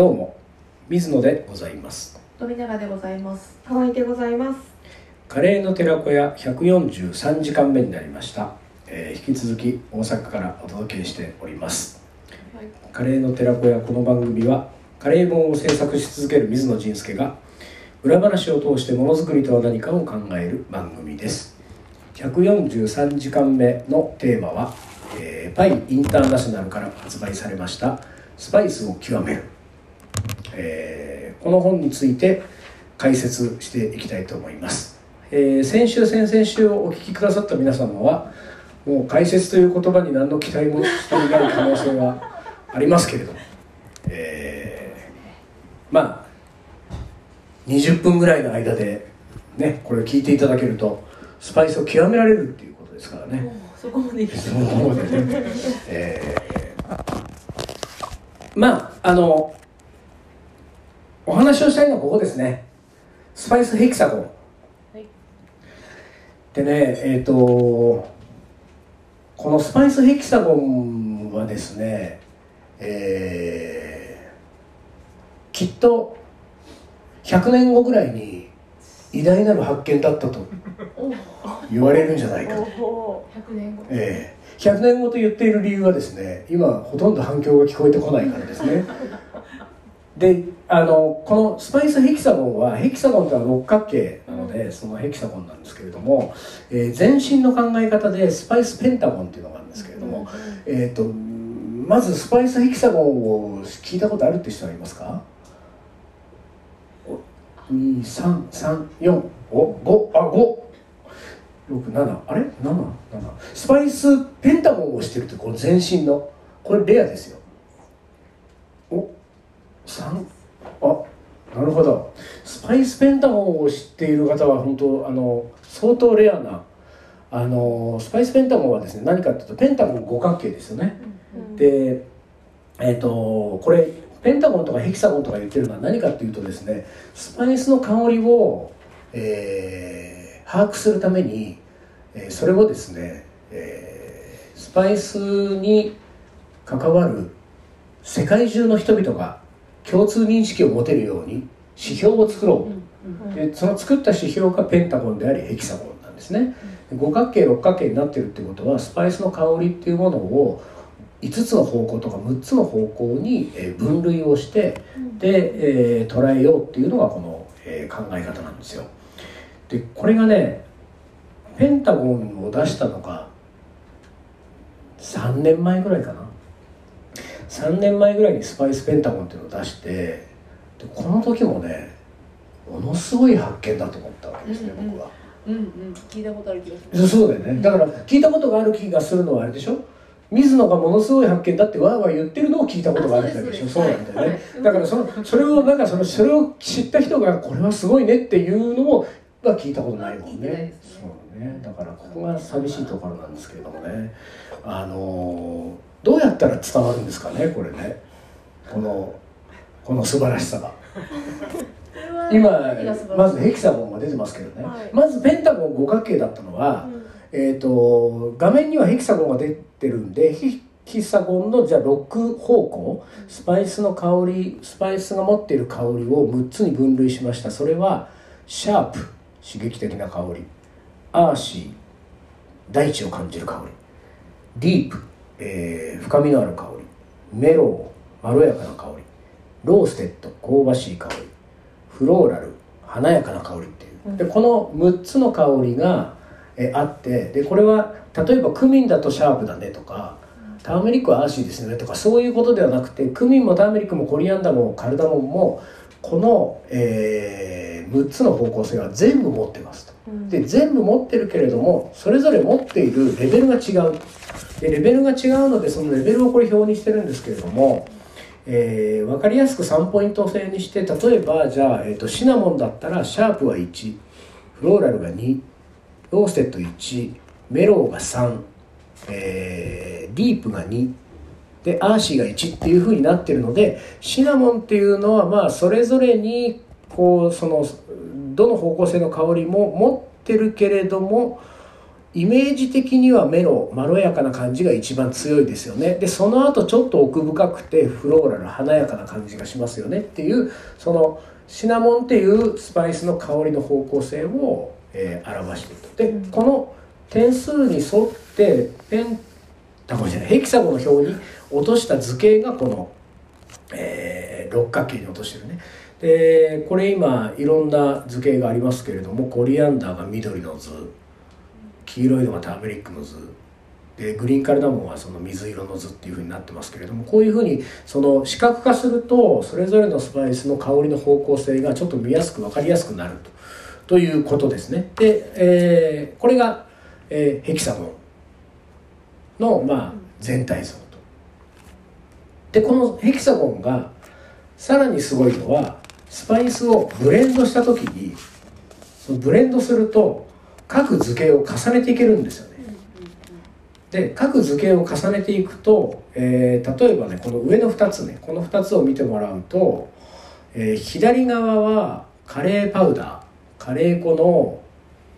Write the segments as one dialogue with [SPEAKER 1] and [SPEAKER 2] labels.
[SPEAKER 1] どうも水野でございます
[SPEAKER 2] 富永でございます。
[SPEAKER 3] ハワイでございます。
[SPEAKER 1] カレーの寺子屋143時間目になりました、えー引き続き大阪からお届けしております
[SPEAKER 2] はい。
[SPEAKER 1] カレーの寺子屋この番組はカレー本を制作し続ける水野仁介が裏話を通してものづくりとは何かを考える番組です143時間目のテーマは、えーパイインターナショナルから発売されました「スパイスを極める」えーこの本について解説していきたいと思います、えー先週先々週お聞きくださった皆様はもう解説という言葉に何の期待もしていない可能性はありますけれども、えーまあ20分ぐらいの間でねこれを聞いていただけるとスパイスを極められるっていうことですからね、
[SPEAKER 2] そこまでいく
[SPEAKER 1] その方でね、えーまああのお話をしたいのはここですねスパイスヘキサゴン
[SPEAKER 2] はい。
[SPEAKER 1] でねえっ、とこのスパイスヘキサゴンはですねえーきっと100年後ぐらいに偉大なる発見だったと
[SPEAKER 2] お
[SPEAKER 1] 言われるんじゃないかと
[SPEAKER 2] お。100年後。
[SPEAKER 1] ええ100年後と言っている理由はですね今ほとんど反響が聞こえてこないからですね であのこのスパイスヘキサゴンはヘキサゴンとは六角形なのでそのヘキサゴンなんですけれども、えー前身の考え方でスパイスペンタゴンっていうのがあるんですけれども、えー、とまずスパイスヘキサゴンを聞いたことあるって人はいますか？2334お5あ五。67あれ？77スパイスペンタゴンをしてるってこの全身の。これレアですよ。お三あなるほど。スパイスペンタゴンを知っている方は本当あの相当レアなあのスパイスペンタゴンはですね何かっていうとペンタゴン五角形ですよね。でえっ、とこれペンタゴンとかヘキサゴンとか言ってるのは何かっていうとですねスパイスの香りを、えー把握するために、えーそれをですね、えースパイスに関わる世界中の人々が共通認識を持てるように指標を作ろう、でその作った指標がペンタゴンでありヘキサゴンなんですね、五角形六角形になってるってことはスパイスの香りっていうものを5つの方向とか6つの方向にえー分類をしてで、えー捉えようっていうのがこの、えー考え方なんですよ。でこれがねペンタゴンを出したのが3年前ぐらいかな3年前ぐらいにスパイスペンタゴンっていうのを出してでこの時もねものすごい発見だと思ったわけですね、
[SPEAKER 2] うんうん。
[SPEAKER 1] 僕は。
[SPEAKER 2] うんうん。聞いたことある気がする。
[SPEAKER 1] そうだよね。だから聞いたことがある気がするのはあれでしょ？水野がものすごい発見だってわーわー言ってるのを聞いたことがあるんだでしょ？
[SPEAKER 2] あ
[SPEAKER 1] そ
[SPEAKER 2] そう
[SPEAKER 1] なんだよね。だからそのそれをなんかそのそれを知った人がこれはすごいねっていうのもは聞いたことないもんね。
[SPEAKER 2] ね。
[SPEAKER 1] そうね。だからここが寂しいところなんですけれどもね。あのーどうやったら伝わるんですかねこれね。このこの素晴らしさが。今まずヘキサゴンが出てますけどね、
[SPEAKER 2] はい。
[SPEAKER 1] まずペンタゴン五角形だったのは、えー、と画面にはヘキサゴンが出てるんでヘキサゴンのじゃあ6方向スパイスの香りスパイスが持っている香りを6つに分類しました。それはシャープ刺激的な香りアーシー大地を感じる香りディープ、えー深みのある香りメロウまろやかな香り roasted 香ばしい香りフローラル華やかな香りっていう。でこの6つの香りがえあってでこれは例えばクミンだとシャープだねとかターメリックはアーシーですねとかそういうことではなくてクミンもターメリックもコリアンダーもカルダモンもこの、え6つの方向性は全部持ってますと。で全部持ってるけれどもそれぞれ持っているレベルが違うでレベルが違うのでそのレベルをこれ表にしてるんですけれども、えー、分かりやすく3ポイント制にして例えばじゃあ、えー、とシナモンだったらシャープは1フローラルが2 roasted 1メロウが3、えー、ディープが2でアーシーが1っていう風になってるのでシナモンっていうのはまあそれぞれにこうそのどの方向性の香りも持ってるけれどもイメージ的にはメロウまろやかな感じが一番強いですよね。でその後ちょっと奥深くてフローラル華やかな感じがしますよね。っていうそのシナモンっていうスパイスの香りの方向性を、えー表していると。でこの点数に沿ってペンタゴンじゃないヘキサゴンの表に落とした図形がこの、えー六角形に落としてるね。でこれ今いろんな図形がありますけれどもコリアンダーが緑の図。黄色いのがターメリックの図。でグリーンカルダモンはその水色の図っていうふうになってますけれどもこういうふうにその視覚化するとそれぞれのスパイスの香りの方向性がちょっと見やすく分かりやすくなると。ということですね。で、えーこれが、えーヘキサゴンの、まあ、全体像と。でこのヘキサゴンがさらにすごいのはスパイスをブレンドした時にそのブレンドすると各図形を重ねていけるんですよね。で各図形を重ねていくと、えー例えばねこの上の2つねこの2つを見てもらうと、えー左側はカレーパウダーカレー粉の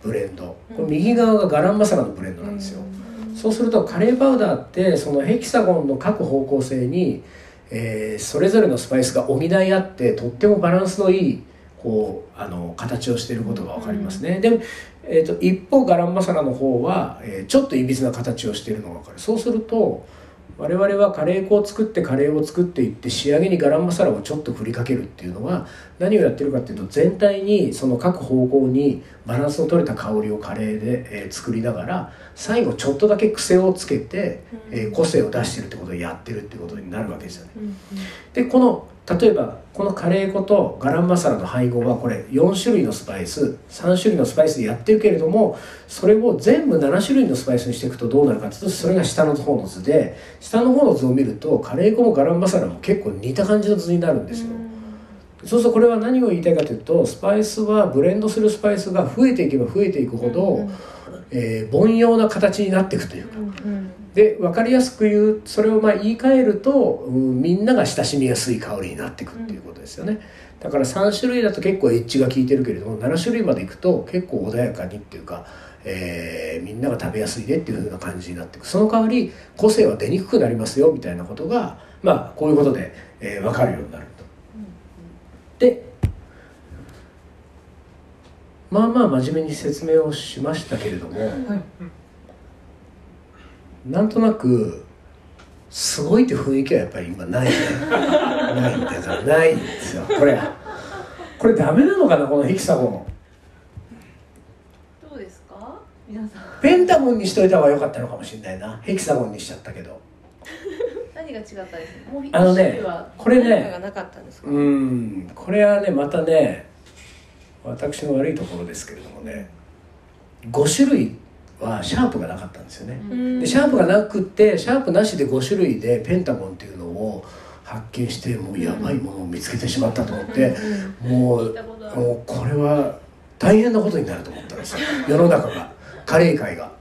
[SPEAKER 1] ブレンド。これ右側がガランマサラのブレンドなんですよ、そうするとカレーパウダーってそのヘキサゴンの各方向性に、えーそれぞれのスパイスが補い合ってとってもバランスのいいこうあの形をしていることが分かりますね、で、えー、と一方ガランマサラの方は、えーちょっといびつな形をしているのが分かる。そうすると我々はカレー粉を作ってカレーを作っていって仕上げにガランマサラをちょっと振りかけるっていうのは何をやってるかっていうと全体にその各方向にバランスの取れた香りをカレーで、えー作りながら最後ちょっとだけ癖をつけて、えー個性を出してるってことをやってるってことになるわけですよね。でこの例えばこのカレー粉とガランマサラの配合はこれ4種類のスパイス3種類のスパイスでやってるけれどもそれを全部7種類のスパイスにしていくとどうなるかというとそれが下の方の図で下の方の図を見るとカレー粉もガランマサラも結構似た感じの図になるんですよ。そうするとこれは何を言いたいかというとスパイスはブレンドするスパイスが増えていけば増えていくほど、えー凡庸な形になっていくというか。で分かりやすく言うそれをまあ言い換えると、うんみんなが親しみやすい香りになっていくっていうことですよね、だから3種類だと結構エッジが効いてるけれども7種類までいくと結構穏やかにっていうか、えーみんなが食べやすいねっていう風な感じになっていく。その代わり個性は出にくくなりますよみたいなことがまあこういうことで、えー分かるようになると。でまあまあ真面目に説明をしましたけれども、なんとなくすごいって雰囲気はやっぱり今ないね。ないんだからないんですよ。これこれダメなのかなこのヘキサゴン
[SPEAKER 2] どうですか？皆さん。
[SPEAKER 1] ペンタゴンにしといた方が良かったのかもしれないな。ヘキサゴンにしちゃったけど。
[SPEAKER 2] 何が違ったです
[SPEAKER 1] あのねこれねうんこれはねまたね私の悪いところですけれどもね5種類はシャープがなかったんですよね、
[SPEAKER 3] うん。
[SPEAKER 1] でシャープがなくってシャープなしで5種類でペンタゴンっていうのを発見してもうやばいものを見つけてしまったと思って、もうもうこれは大変なことになると思ったんですよ。世の中が。カレー界が。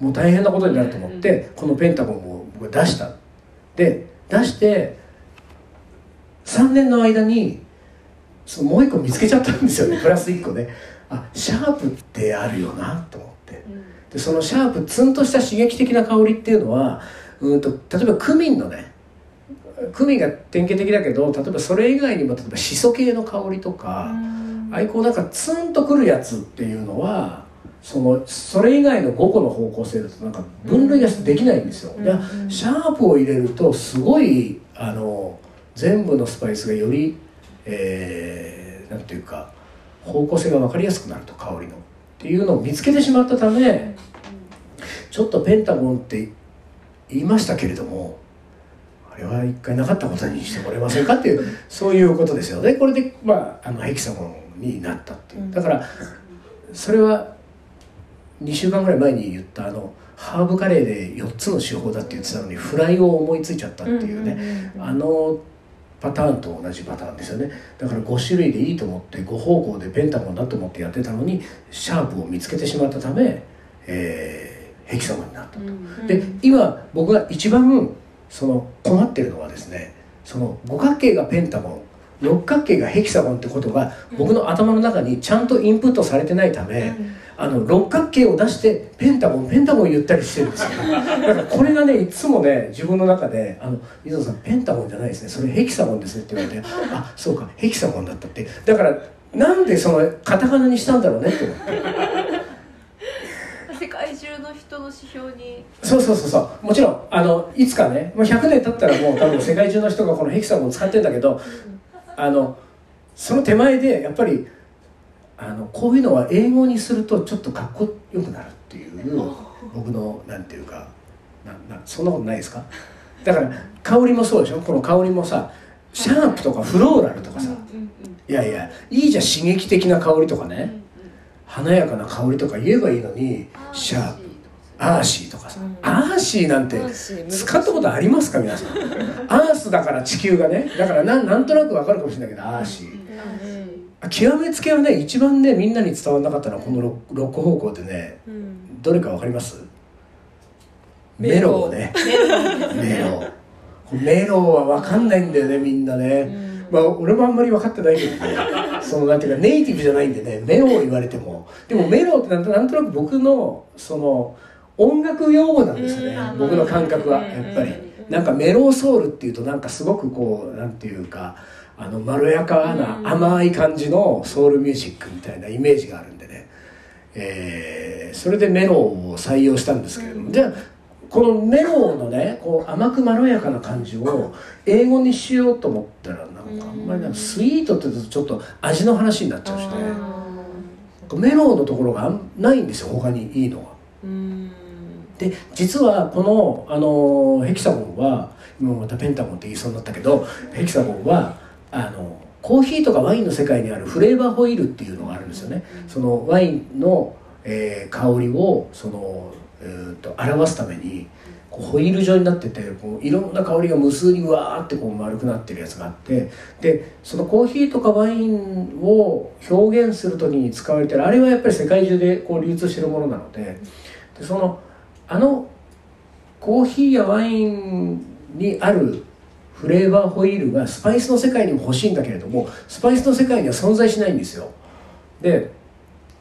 [SPEAKER 2] も
[SPEAKER 1] もう大変なことになると思ってこのペンタゴンを僕は出した。で出して3年の間にそのもう一個見つけちゃったんですよね。プラス1個ね。あシャープってあるよなと思って。
[SPEAKER 2] う、うん。
[SPEAKER 1] でそのシャープツンとした刺激的な香りっていうのはうんと例えばクミンのねクミンが典型的だけど例えばそれ以外にも例えばシソ系の香りとか、ああいうこうなんかツンとくるやつっていうのはそのそれ以外の5個の方向性だとなんか分類ができないんですよ、でシャープを入れるとすごいあの全部のスパイスがより、えーなんていうか方向性が分かりやすくなると香りのっていうのを見つけてしまったためちょっとペンタゴンって言いましたけれどもあれは一回なかったことにしてもらえませんかっていうそういうことですよね。これでまああのヘキサゴンになったっていう。だからそれは2週間ぐらい前に言ったあのハーブカレーで4つの手法だって言ってたのにフライを思いついちゃったっていうね、あのパターンと同じパターンですよねだから5種類でいいと思って5方向でペンタゴンだと思ってやってたのにシャープを見つけてしまったため、えーヘキサゴンになったと。で今僕が一番その困ってるのはですねその五角形がペンタゴン六角形がヘキサゴンってことが僕の頭の中にちゃんとインプットされてないため、あの六角形を出してペンタゴンペンタゴン言ったりしてるんですよ。だからこれがねいつもね自分の中で「あの水野さんペンタゴンじゃないですね。それヘキサゴンですね」って言われて「あそうかヘキサゴンだった」って。だからなんでそのカタカナにしたんだろうねって思って。
[SPEAKER 2] 世界中の人の指標に。
[SPEAKER 1] そうそうそうそう。もちろんあのいつかねもう100年経ったらもう多分世界中の人がこのヘキサゴンを使ってるんだけどあのその手前でやっぱりあのこういうのは英語にするとちょっとかっこよくなるっていう僕のなんていうかななそんなことないですか？だから香りもそうでしょ？この香りもさシャープとかフローラルとかさ。いやいやいいじゃん刺激的な香りとかね。華やかな香りとか言えばいいのにシャープ earthy とかさ、 earthy なんて使ったことありますか皆さん？アースだから地球がねだからなんなんとなくわかるかもしれないけどアーシー。極めつけはね一番ねみんなに伝わらなかったのはこの六六方向でねどれかわかります？メロ。ウね。メロ。ウメロウはわかんないんだよねみんなね、まあ俺もあんまり分かってないけどね。そのなんていうかネイティブじゃないんでね。メロウ言われても。でもメロウってなんとなんとなく僕のその音楽用語なんですよね僕の感覚はやっぱり。なんかメロウソウルっていうとなんかすごくこうなんていうかあのまろやかな甘い感じのソウルミュージックみたいなイメージがあるんでね、えーそれでメロウを採用したんですけれども、じゃあこのメロウのねこう甘くまろやかな感じを英語にしようと思ったらなんかあんまりなんかスイートって言うとちょっと味の話になっちゃうしね。メロウのところがないんですよ他にいいのが。で実はこのあのヘキサゴンは今またペンタゴンって言いそうになったけどヘキサゴンはあのコーヒーとかワインの世界にあるフレーバーホイールっていうのがあるんですよね。そのワインの、えー香りをその、えー、と表すためにこうホイール状になっててこういろんな香りが無数にわーってこう丸くなってるやつがあってでそのコーヒーとかワインを表現する時に使われてるあれはやっぱり世界中でこう流通してるものなのででそのあのコーヒーやワインにあるフレーバーホイールがスパイスの世界にも欲しいんだけれどもスパイスの世界には存在しないんですよ。で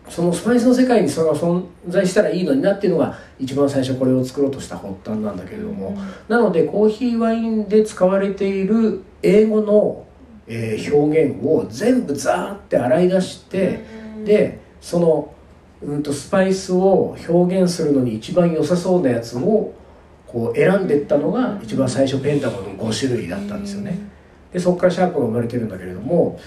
[SPEAKER 1] そのスパイスの世界にそれが存在したらいいのになっていうのが一番最初これを作ろうとした発端なんだけれども、なのでコーヒーワインで使われている英語の、えー表現を全部ザーって洗い出して、でその、うん、とスパイスを表現するのに一番良さそうなやつをこう選んでいったのが一番最初ペンタゴンの5種類だったんですよね。でそこからシャープが生まれてるんだけれども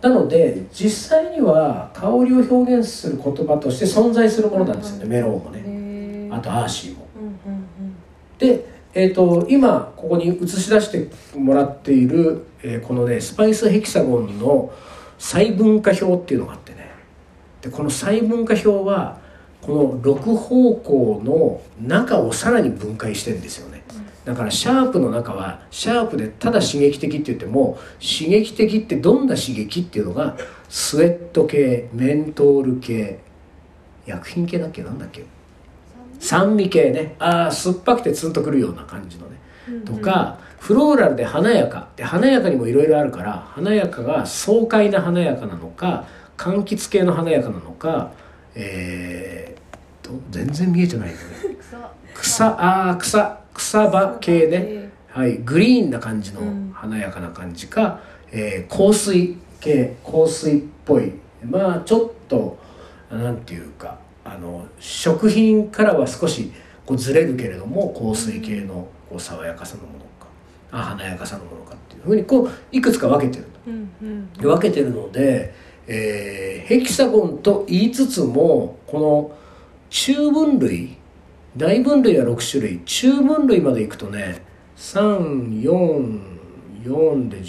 [SPEAKER 1] なので実際には香りを表現する言葉として存在するものなんですよね。メロンもね。あとアーシーも。で、えー、と今ここに映し出してもらっている、えーこのねスパイスヘキサゴンの細分化表っていうのがあってねでこの細分化表はこの6方向の中をさらに分解してるんですよね。だからシャープの中はシャープでただ刺激的って言っても刺激的ってどんな刺激っていうのがスウェット系メントール系薬品系だっけなんだっけ？酸味系ね。ああ酸っぱくてツンとくるような感じのね。とかフローラルで華やか。で華やかにもいろいろあるから華やかが爽快な華やかなのか柑橘系の華やかなのかえー、と全然見えてないよね。草。ああ草草場系ね。はい、グリーンな感じの華やかな感じか、えー香水系香水っぽい。まあちょっとなんていうかあの食品からは少しこうずれるけれども香水系のこう爽やかさのものかあ華やかさのものかっていうふうにこういくつか分けてると。分けてるので、えーヘキサゴンと言いつつもこの中分類大分類は6種類中分類までいくとね344で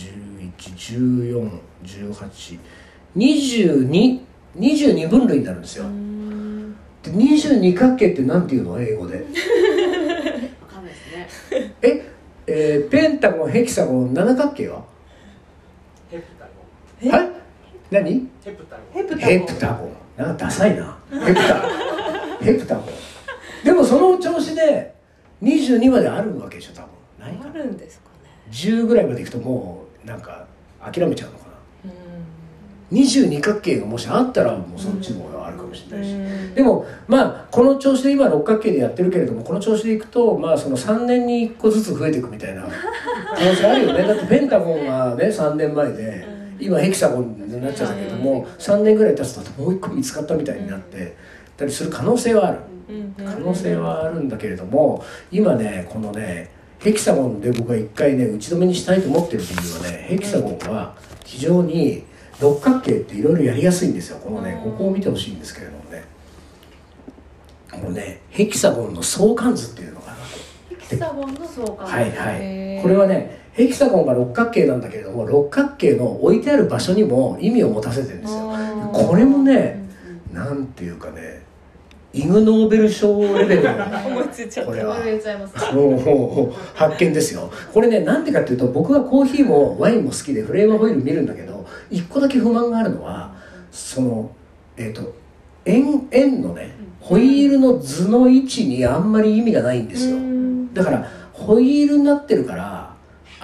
[SPEAKER 1] 11141822分類になるんですよ。で22角形って何ていうの英語で？
[SPEAKER 2] わかんないですね。
[SPEAKER 1] ええーペンタゴンヘキサゴン七角形は？
[SPEAKER 3] ヘプタゴン。
[SPEAKER 1] はい？何？
[SPEAKER 3] ヘプタゴ。ン
[SPEAKER 4] ヘプタ
[SPEAKER 1] ゴ。ンなんかダサいな。ヘプタヘプタゴ。ンでもその調子で22まであるわけでしょ多分。ないか。
[SPEAKER 4] あるんですかね。
[SPEAKER 1] 10ぐらいまでいくともうなんか諦めちゃうのかな。22角形がもしあったらもうそっちの方があるかもしれないし。でもまあこの調子で今六角形でやってるけれどもこの調子でいくとまあその3年に1個ずつ増えていくみたいな。可能性あるよね。だってペンタゴンはね3年前で今ヘキサゴンになっちゃったけども3年ぐらい経つともう1個見つかったみたいになってたりする可能性はある。可能性はあるんだけれども今ねこのねヘキサゴンで僕は一回ね打ち止めにしたいと思ってる理由はねヘキサゴンは非常に六角形っていろいろやりやすいんですよ。このねここを見てほしいんですけれどもね。このねヘキサゴンの相関図っていうのが
[SPEAKER 2] ヘキサゴンの相関
[SPEAKER 1] はいはい。これはねヘキサゴンが六角形なんだけれども六角形の置いてある場所にも意味を持たせてるんですよ。これもねなんていうかねイグ・ノーベル賞レベルの
[SPEAKER 4] 思いついちゃった。
[SPEAKER 1] これは。発見ですよ。これねなんでかっていうと僕はコーヒーもワインも好きでフレーバーホイール見るんだけど一個だけ不満があるのはそのえっ、と円円のねホイールの図の位置にあんまり意味がないんですよ。だからホイールになってるから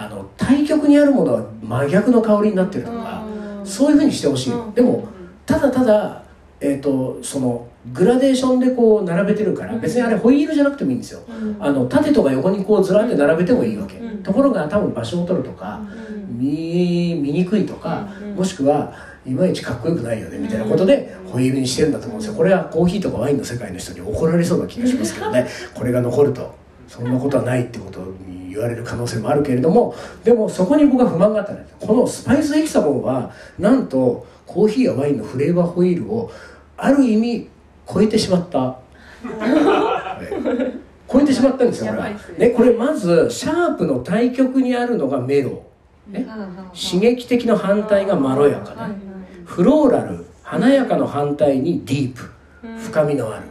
[SPEAKER 1] あの対極にあるものは真逆の香りになってるとかそういうふうにしてほしい。のでもただただえー、とそのグラデーションでこう並べてるから別にあれホイールじゃなくてもいいんですよ。あの縦とか横にこうずらって並べてもいいわけ、
[SPEAKER 4] うん。
[SPEAKER 1] ところが多分場所を取るとか、見見にくいとか、もしくはいまいちかっこよくないよねみたいなことでホイールにしてるんだと思うんですよ。これはコーヒーとかワインの世界の人に怒られそうな気がしますけどね。これが残るとそんなことはないってことに言われる可能性もあるけれどもでもそこに僕は不満があったんです。このスパイスヘキサゴンはなんとコーヒーやワインのフレーバーホイールをある意味超えてしまった。は い超えてしまったんですよ
[SPEAKER 2] ね。
[SPEAKER 1] ねこれまずシャープの対極にあるのがメロ。ね。刺激的の反対がまろやかねフローラル華やかの反対にディープ深みのある。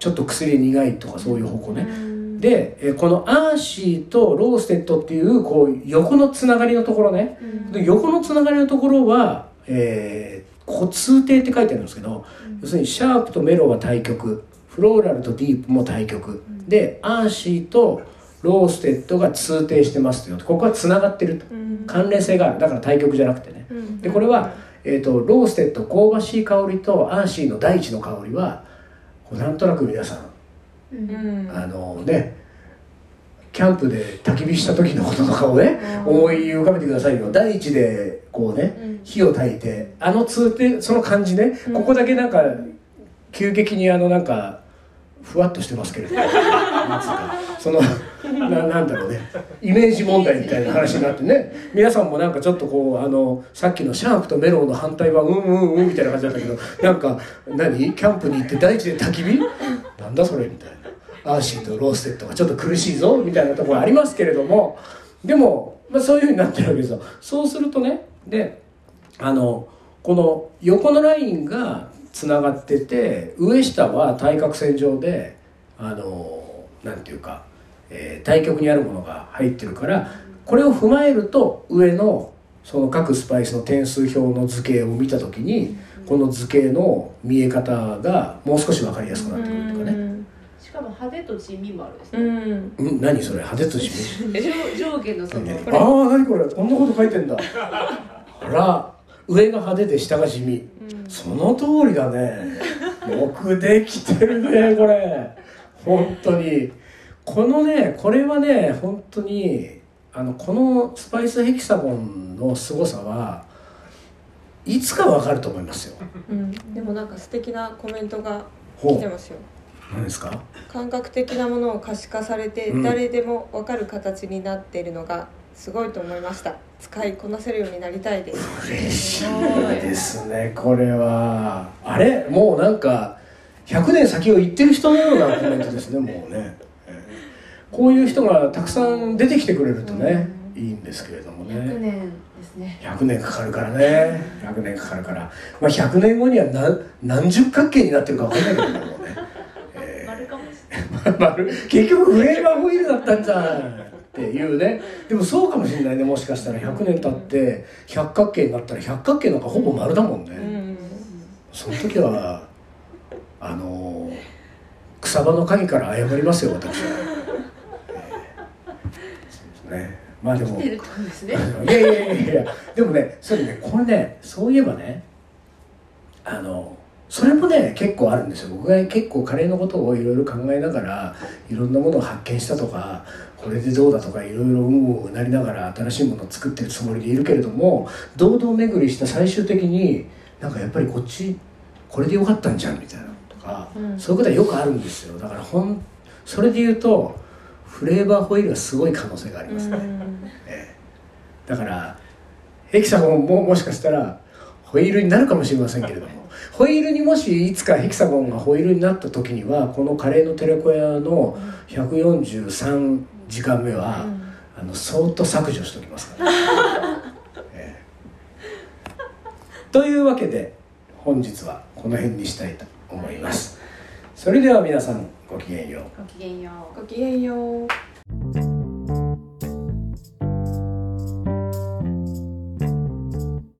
[SPEAKER 1] ちょっと薬苦いとかそういう方向ねでえこの earthy と roasted っていうこう横のつながりのところね。で横のつながりのところは、えー、ここ通底って書いてあるんですけど、要するにシャープとメロウは対極。フローラルとディープも対極、で earthy と roasted が通底してますよここはつながってると、関連性がある。だから対極じゃなくてね、でこれは、えー、と roasted 香ばしい香りとアーシーの大地の香りはこうなんとなく皆さんあのねキャンプで焚き火した時のこととかをね思い浮かべてくださいよ。大地でこうね火を焚いてあの通底その感じねここだけなんか急激にあのなんかふわっとしてますけれど そのななんだろうね。イメージ問題みたいな話になってね。皆さんもなんかちょっとこうあのさっきのシャープとメロンの反対はうんうんうんみたいな感じだったけどなんか何？キャンプに行って大地で焚き火？なんだそれみたいな earthy と roasted がちょっと苦しいぞみたいなところありますけれどもでも、まあ、そういうふうになってるわけですよそうするとねであのこの横のラインがつながってて上下は対角線上であのなんていうか、えー対極にあるものが入ってるからこれを踏まえると上のその各スパイスの点数表の図形を見た時にこの図形の見え方がもう少し分かりやすくなってくるとかね。
[SPEAKER 2] 派手と地味もあるですね。
[SPEAKER 4] うん。
[SPEAKER 1] うん、何それ派手としめ
[SPEAKER 2] 上上下のその。
[SPEAKER 1] ああ何これ？こんなこと書いてんだ。あら。上が派手で下が地味、その通りだね。よくできてるねこれ。本当に。このねこれはね本当にあのこのスパイスヘキサゴンの凄さはいつかわかると思いますよ。
[SPEAKER 4] うん。でもなんか素敵なコメントが
[SPEAKER 1] ほう
[SPEAKER 4] 来てますよ
[SPEAKER 1] 何ですか？
[SPEAKER 4] 感覚的なものを可視化されて
[SPEAKER 1] うん。
[SPEAKER 4] 誰でも分かる形になっているのがすごいと思いました。使いこなせるようになりたいです。
[SPEAKER 1] 嬉しいですねこれは。あれ？もうなんか100年先を言ってる人のようなコメントですねもうね、えーこういう人がたくさん出てきてくれるとね、いいんですけれども
[SPEAKER 2] 100
[SPEAKER 1] ね
[SPEAKER 2] 年ですね。
[SPEAKER 1] 100年かかるからね。100年かかるから、まあ、100年後には何何十角形になってるか分かんないけどもね、えー
[SPEAKER 2] 丸かもしれない
[SPEAKER 1] 丸結局フレーバーホイールだったんじゃんっていうね。でもそうかもしれないねもしかしたら。100年経って百角形になったら百角形なんかほぼ丸だもんね、
[SPEAKER 4] うん。
[SPEAKER 1] その時はあのー草場の陰から謝りますよ私は、えーそうですね。まあでもいやいやいやいや。でもねそれねこれねそういえばねあのそれもね結構あるんですよ。僕が結構カレーのことをいろいろ考えながらいろんなものを発見したとかこれでどうだとかいろいろうんうんなりながら新しいものを作ってるつもりでいるけれども堂々巡りした最終的になんかやっぱりこっちこれでよかったんじゃんみたいなとか、
[SPEAKER 4] うん。
[SPEAKER 1] そういうことはよくあるんですよ。だからほんそれで言うとフレーバーホイールはすごい可能性があります。ね、ええ。だからヘキサゴンももしかしたらホイールになるかもしれませんけれどもホイールにもしいつかヘキサゴンがホイールになった時にはこのカレーの寺子屋の143時間目は、あのそーっと削除しておきますから、ええ。というわけで本日はこの辺にしたいと思います。それでは皆さんごきげんよう。
[SPEAKER 2] ごきげんよう。
[SPEAKER 4] ごきげんよう